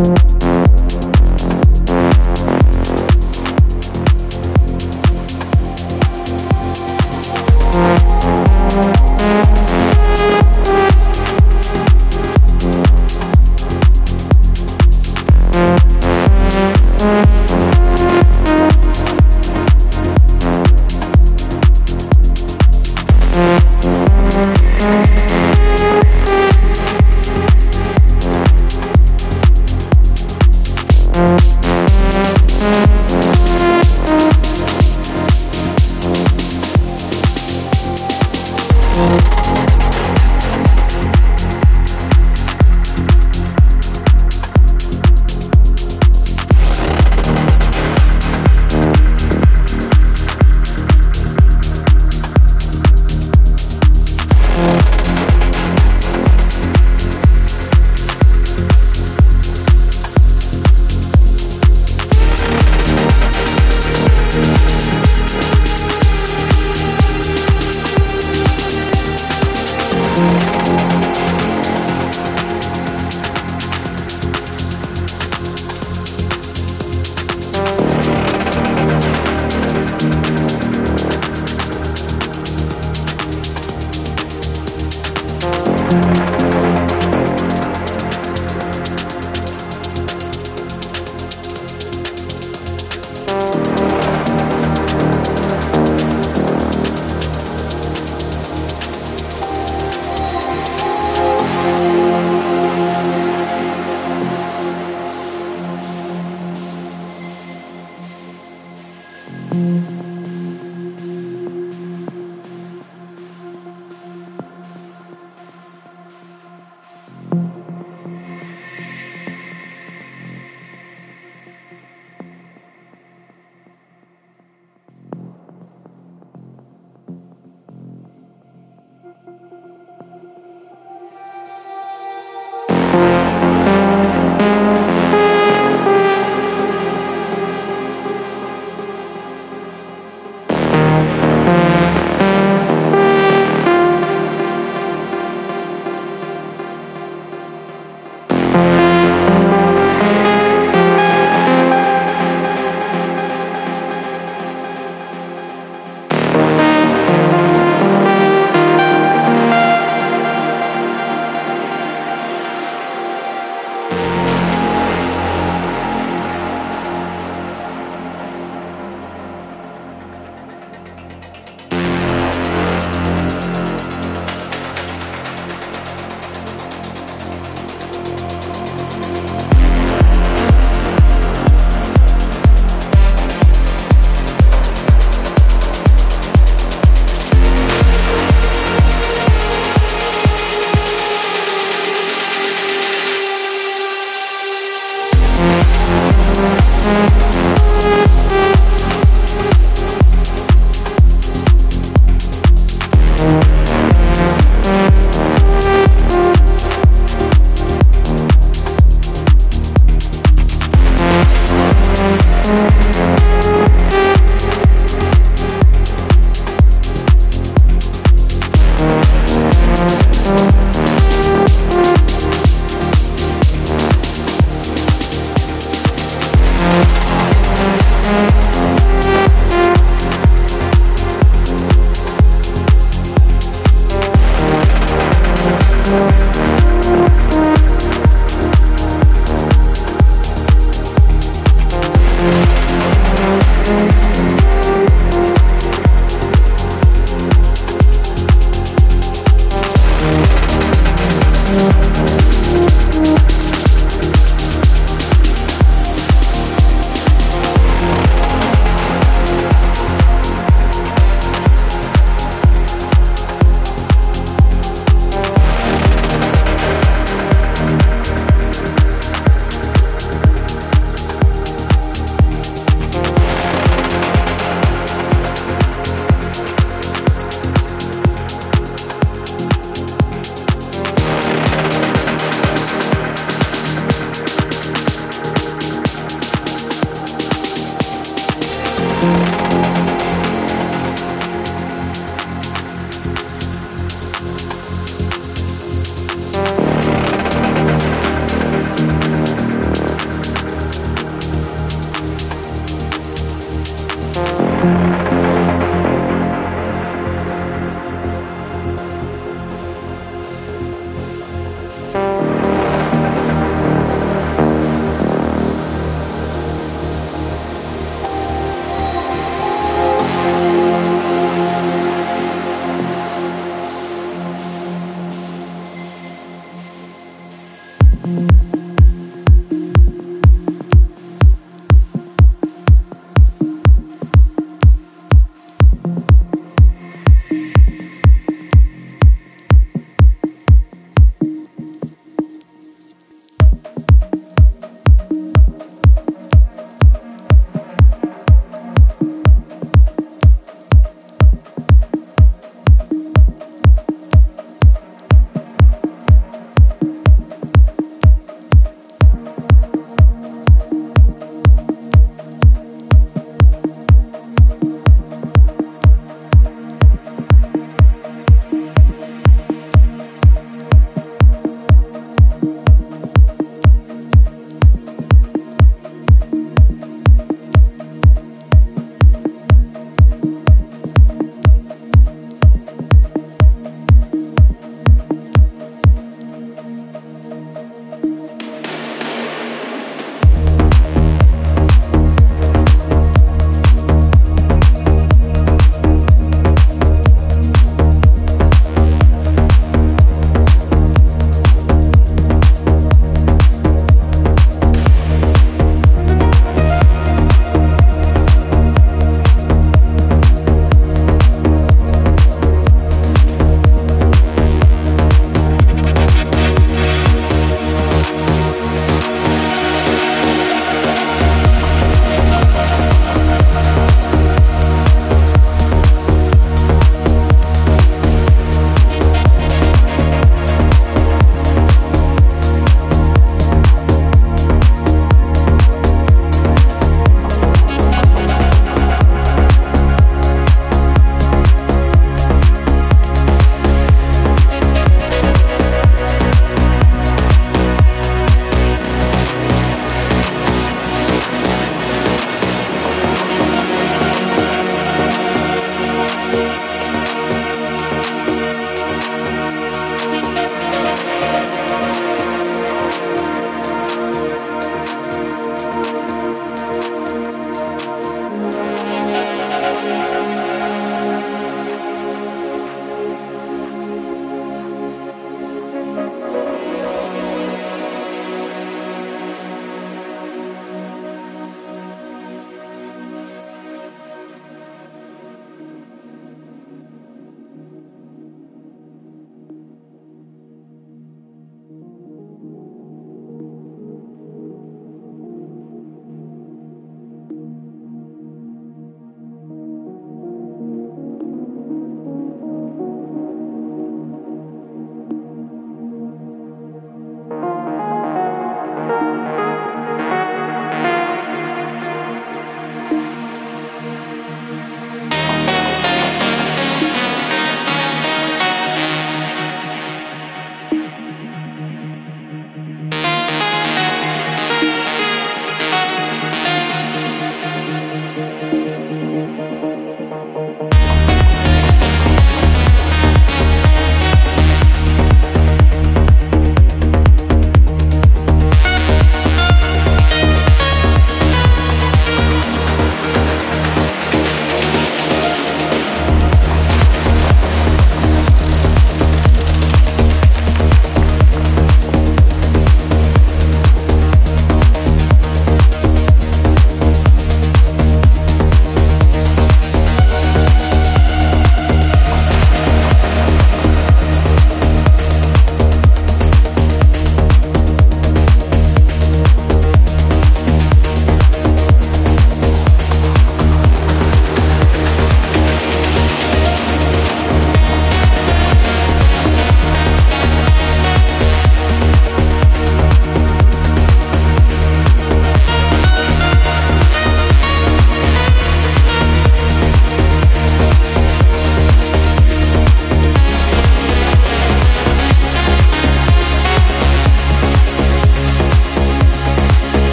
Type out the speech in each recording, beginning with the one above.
You.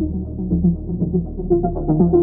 Thank you.